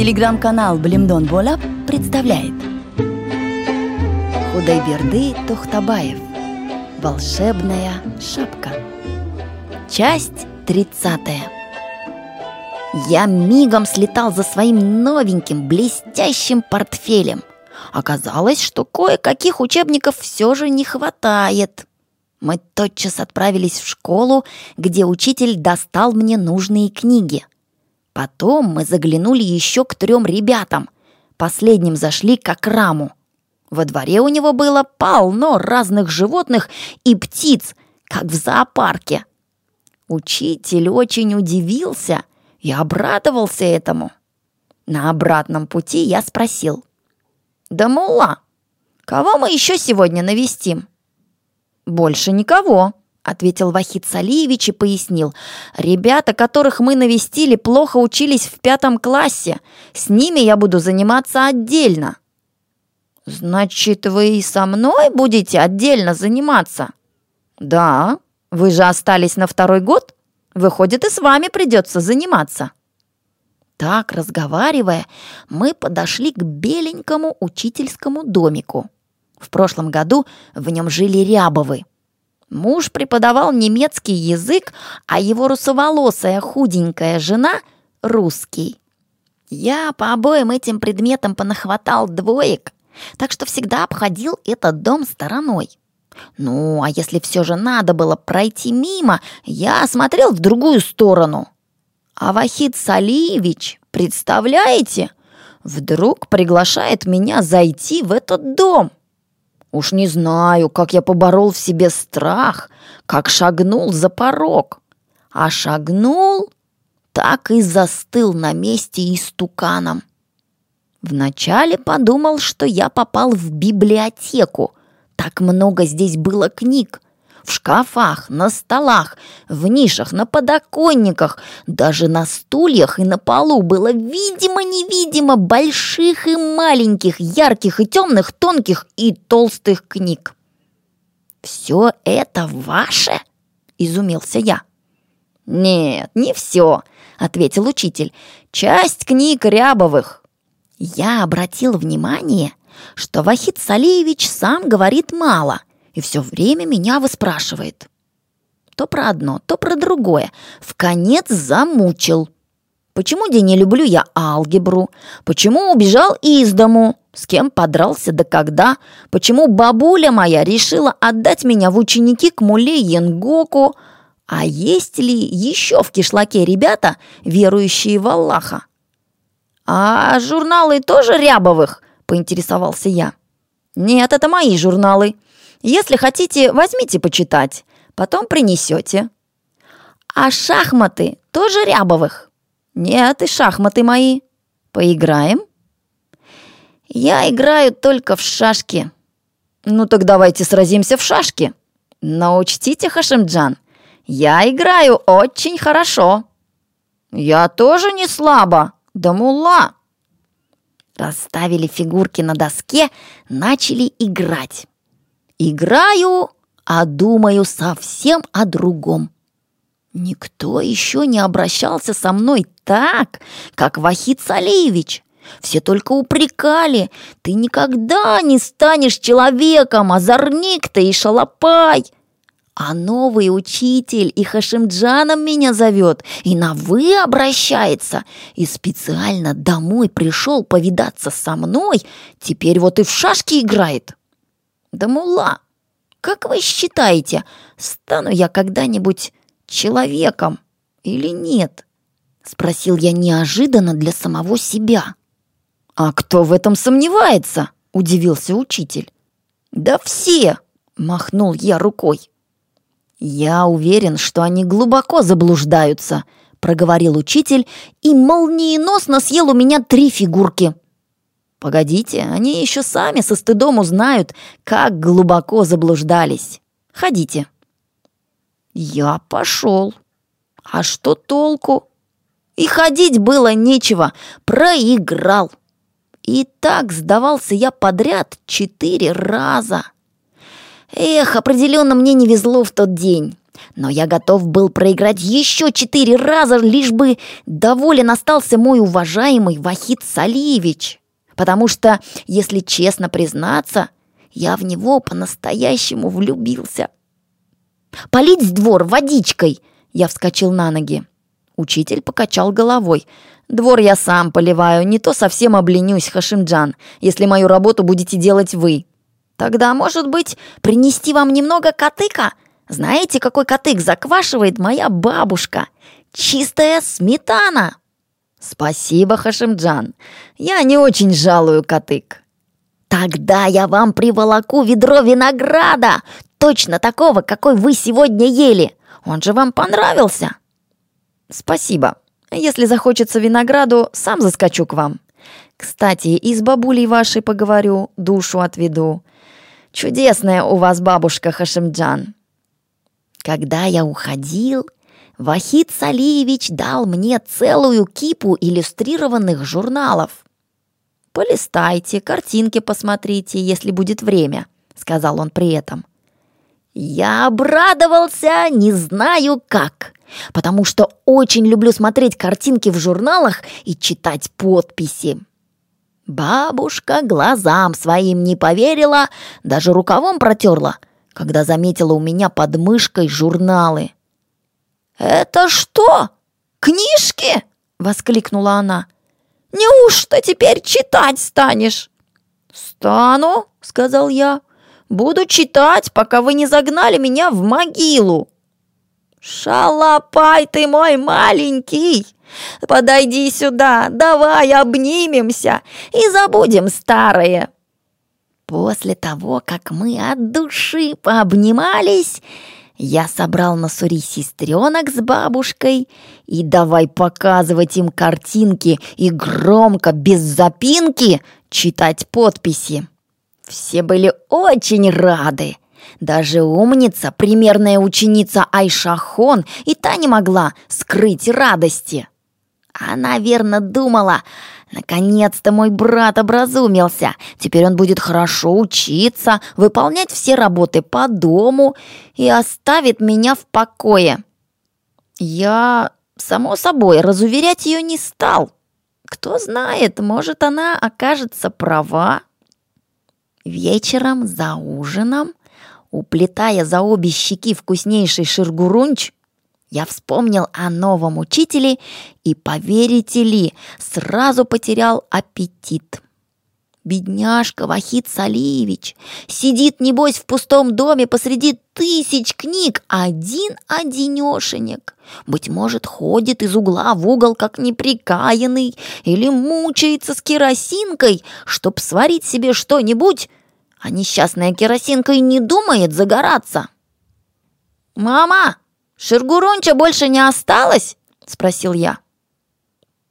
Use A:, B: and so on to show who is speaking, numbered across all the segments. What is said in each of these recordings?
A: Телеграм-канал Блимдон Болап представляет Худайберды Тухтабаев Волшебная шапка Часть 30 Я мигом слетал за своим новеньким блестящим портфелем. Оказалось, что кое-каких учебников все же не хватает. Мы тотчас отправились в школу, где учитель достал мне нужные книги. Потом мы заглянули еще к трем ребятам. Последним зашли к Акраму. Во дворе у него было полно разных животных и птиц, как в зоопарке. Учитель очень удивился и обрадовался этому. На обратном пути я спросил. «Да, Мулла, кого мы еще сегодня навестим?» «Больше никого», — ответил Вахид Салиевич и пояснил. «Ребята, которых мы навестили, плохо учились в пятом классе. С ними я буду заниматься отдельно». «Значит, вы и со мной будете отдельно заниматься?» «Да, вы же остались на второй год. Выходит, и с вами придется заниматься». Так, разговаривая, мы подошли к беленькому учительскому домику. В прошлом году в нем жили Рябовы. Муж преподавал немецкий язык, а его русоволосая худенькая жена — русский. Я по обоим этим предметам понахватал двоек, так что всегда обходил этот дом стороной. Ну, а если все же надо было пройти мимо, я смотрел в другую сторону. А Вахид Салиевич, представляете, вдруг приглашает меня зайти в этот дом. Уж не знаю, как я поборол в себе страх, как шагнул за порог. А шагнул, так и застыл на месте истуканом. Вначале подумал, что я попал в библиотеку. Так много здесь было книг. В шкафах, на столах, в нишах, на подоконниках, даже на стульях и на полу было видимо-невидимо больших и маленьких, ярких и темных, тонких и толстых книг. «Все это ваше?» – изумился я. «Нет, не все», – ответил учитель. «Часть книг Рябовых». Я обратил внимание, что Вахид Салиевич сам говорит мало – все время меня выспрашивает. То про одно, то про другое. В конец замучил. Почему, где не люблю я алгебру? Почему убежал из дому? С кем подрался да когда? Почему бабуля моя решила отдать меня в ученики к муле Янгоку? А есть ли еще в кишлаке ребята, верующие в Аллаха? «А журналы тоже Рябовых?» – поинтересовался я. «Нет, это мои журналы. Если хотите, возьмите почитать, потом принесете. А шахматы тоже Рябовых? Нет, и шахматы мои. Поиграем? Я играю только в шашки. Ну так давайте сразимся в шашки. Но учтите, Хашимджан, я играю очень хорошо. Я тоже не слабо, да мула. Расставили фигурки на доске, начали играть. Играю, а думаю совсем о другом. Никто еще не обращался со мной так, как Вахид Салиевич. Все только упрекали. Ты никогда не станешь человеком, озорник ты и шалопай. А новый учитель и Хашимджаном меня зовет, и на «вы» обращается, и специально домой пришел повидаться со мной, теперь вот и в шашки играет. Да мула, как вы считаете, стану я когда-нибудь человеком или нет? Спросил я неожиданно для самого себя. А кто в этом сомневается? Удивился учитель. Да все, махнул я рукой. Я уверен, что они глубоко заблуждаются, проговорил учитель и молниеносно съел у меня три фигурки. Погодите, они еще сами со стыдом узнают, как глубоко заблуждались. Ходите. Я пошел. А что толку? И ходить было нечего, проиграл. И так сдавался я подряд четыре раза. Эх, определенно мне не везло в тот день. Но я готов был проиграть еще четыре раза, лишь бы доволен остался мой уважаемый Вахид Салиевич. Потому что, если честно признаться, я в него по-настоящему влюбился. «Полить двор водичкой!» Я вскочил на ноги. Учитель покачал головой. «Двор я сам поливаю, не то совсем обленюсь, Хашимджан, если мою работу будете делать вы». «Тогда, может быть, принести вам немного котыка?» Знаете, какой котык заквашивает моя бабушка? Чистая сметана!» «Спасибо, Хашимджан. Я не очень жалую котык». «Тогда я вам приволоку ведро винограда, точно такого, какой вы сегодня ели. Он же вам понравился». «Спасибо. Если захочется винограду, сам заскочу к вам. Кстати, и с бабулей вашей поговорю, душу отведу. Чудесная у вас бабушка Хашимджан». Когда я уходил, Вахид Салиевич дал мне целую кипу иллюстрированных журналов. «Полистайте, картинки посмотрите, если будет время», — сказал он при этом. Я обрадовался, не знаю как, потому что очень люблю смотреть картинки в журналах и читать подписи. Бабушка глазам своим не поверила, даже рукавом протерла — когда заметила у меня под мышкой журналы. «Это что? Книжки?» — воскликнула она. «Неужто теперь читать станешь?» «Стану», — сказал я. «Буду читать, пока вы не загнали меня в могилу». «Шалопай ты мой маленький! Подойди сюда, давай обнимемся и забудем старое!» После того, как мы от души пообнимались, я собрал на сури сестренок с бабушкой и давай показывать им картинки и громко, без запинки, читать подписи. Все были очень рады. Даже умница, примерная ученица Айшахон, и та не могла скрыть радости. Она верно думала, Наконец-то мой брат образумился. Теперь он будет хорошо учиться, выполнять все работы по дому и оставит меня в покое. Я, само собой, разуверять ее не стал. Кто знает, может, она окажется права. Вечером за ужином, уплетая за обе щеки вкуснейший ширгурунч, я вспомнил о новом учителе и, поверите ли, сразу потерял аппетит. Бедняжка Вахид Салиевич сидит, небось, в пустом доме посреди тысяч книг, один-одинешенек. Быть может, ходит из угла в угол, как неприкаянный, или мучается с керосинкой, чтоб сварить себе что-нибудь, а несчастная керосинка и не думает загораться. «Мама!» «Шергуронча больше не осталось?» – спросил я.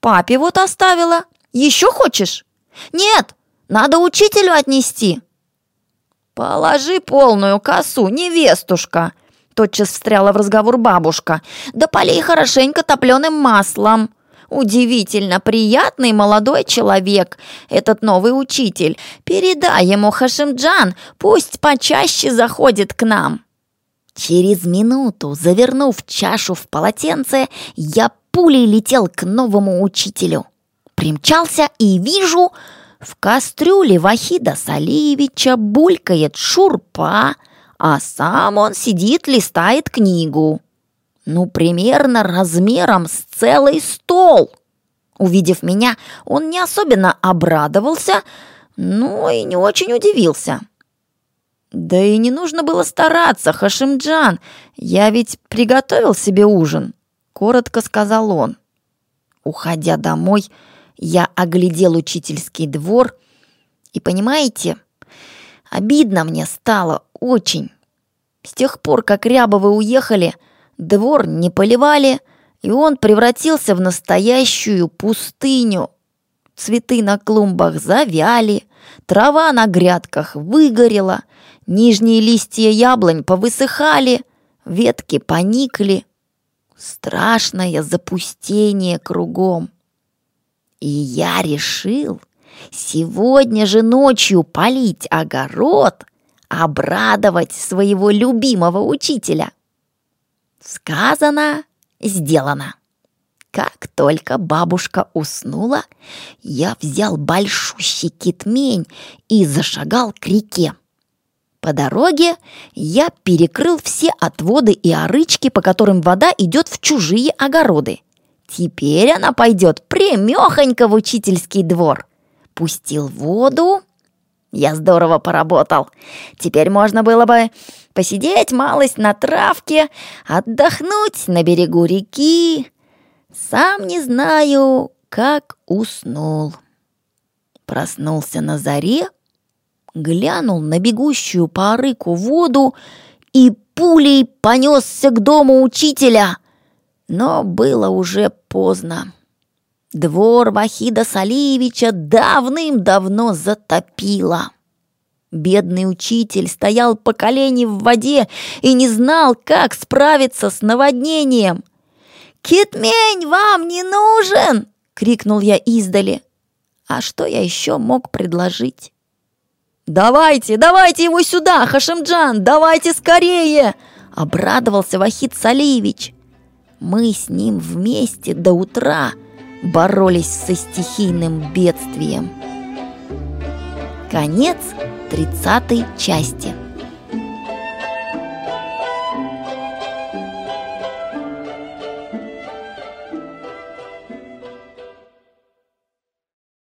A: «Папе вот оставила. Еще хочешь?» «Нет, надо учителю отнести». «Положи полную косу, невестушка!» Тотчас встряла в разговор бабушка. «Да полей хорошенько топленым маслом!» Удивительно приятный молодой человек, этот новый учитель. Передай ему, Хашимджан, пусть почаще заходит к нам. Через минуту, завернув чашу в полотенце, я пулей летел к новому учителю. Примчался и вижу, в кастрюле Вахида Салиевича булькает шурпа, а сам он сидит, листает книгу. Ну, примерно размером с целый стол. Увидев меня, он не особенно обрадовался, но и не очень удивился. «Да и не нужно было стараться, Хашимджан. Я ведь приготовил себе ужин», — коротко сказал он. Уходя домой, я оглядел учительский двор, и, понимаете, обидно мне стало очень. С тех пор, как Рябовы уехали, двор не поливали, и он превратился в настоящую пустыню. Цветы на клумбах завяли, трава на грядках выгорела, Нижние листья яблонь повысыхали, ветки поникли. Страшное запустение кругом. И я решил сегодня же ночью полить огород, обрадовать своего любимого учителя. Сказано, сделано. Как только бабушка уснула, я взял большущий китмень и зашагал к реке. По дороге я перекрыл все отводы и орычки, по которым вода идет в чужие огороды. Теперь она пойдет прямехонько в учительский двор. Пустил воду. Я здорово поработал. Теперь можно было бы посидеть малость на травке, отдохнуть на берегу реки. Сам не знаю, как уснул. Проснулся на заре, глянул на бегущую по арыку воду и пулей понесся к дому учителя. Но было уже поздно. Двор Вахида Салиевича давным-давно затопило. Бедный учитель стоял по колени в воде и не знал, как справиться с наводнением. «Китмень вам не нужен!» — крикнул я издали. А что я еще мог предложить? «Давайте, давайте его сюда, Хашимджан, давайте скорее!» — обрадовался Вахид Салиевич. Мы с ним вместе до утра боролись со стихийным бедствием. Конец 30 части.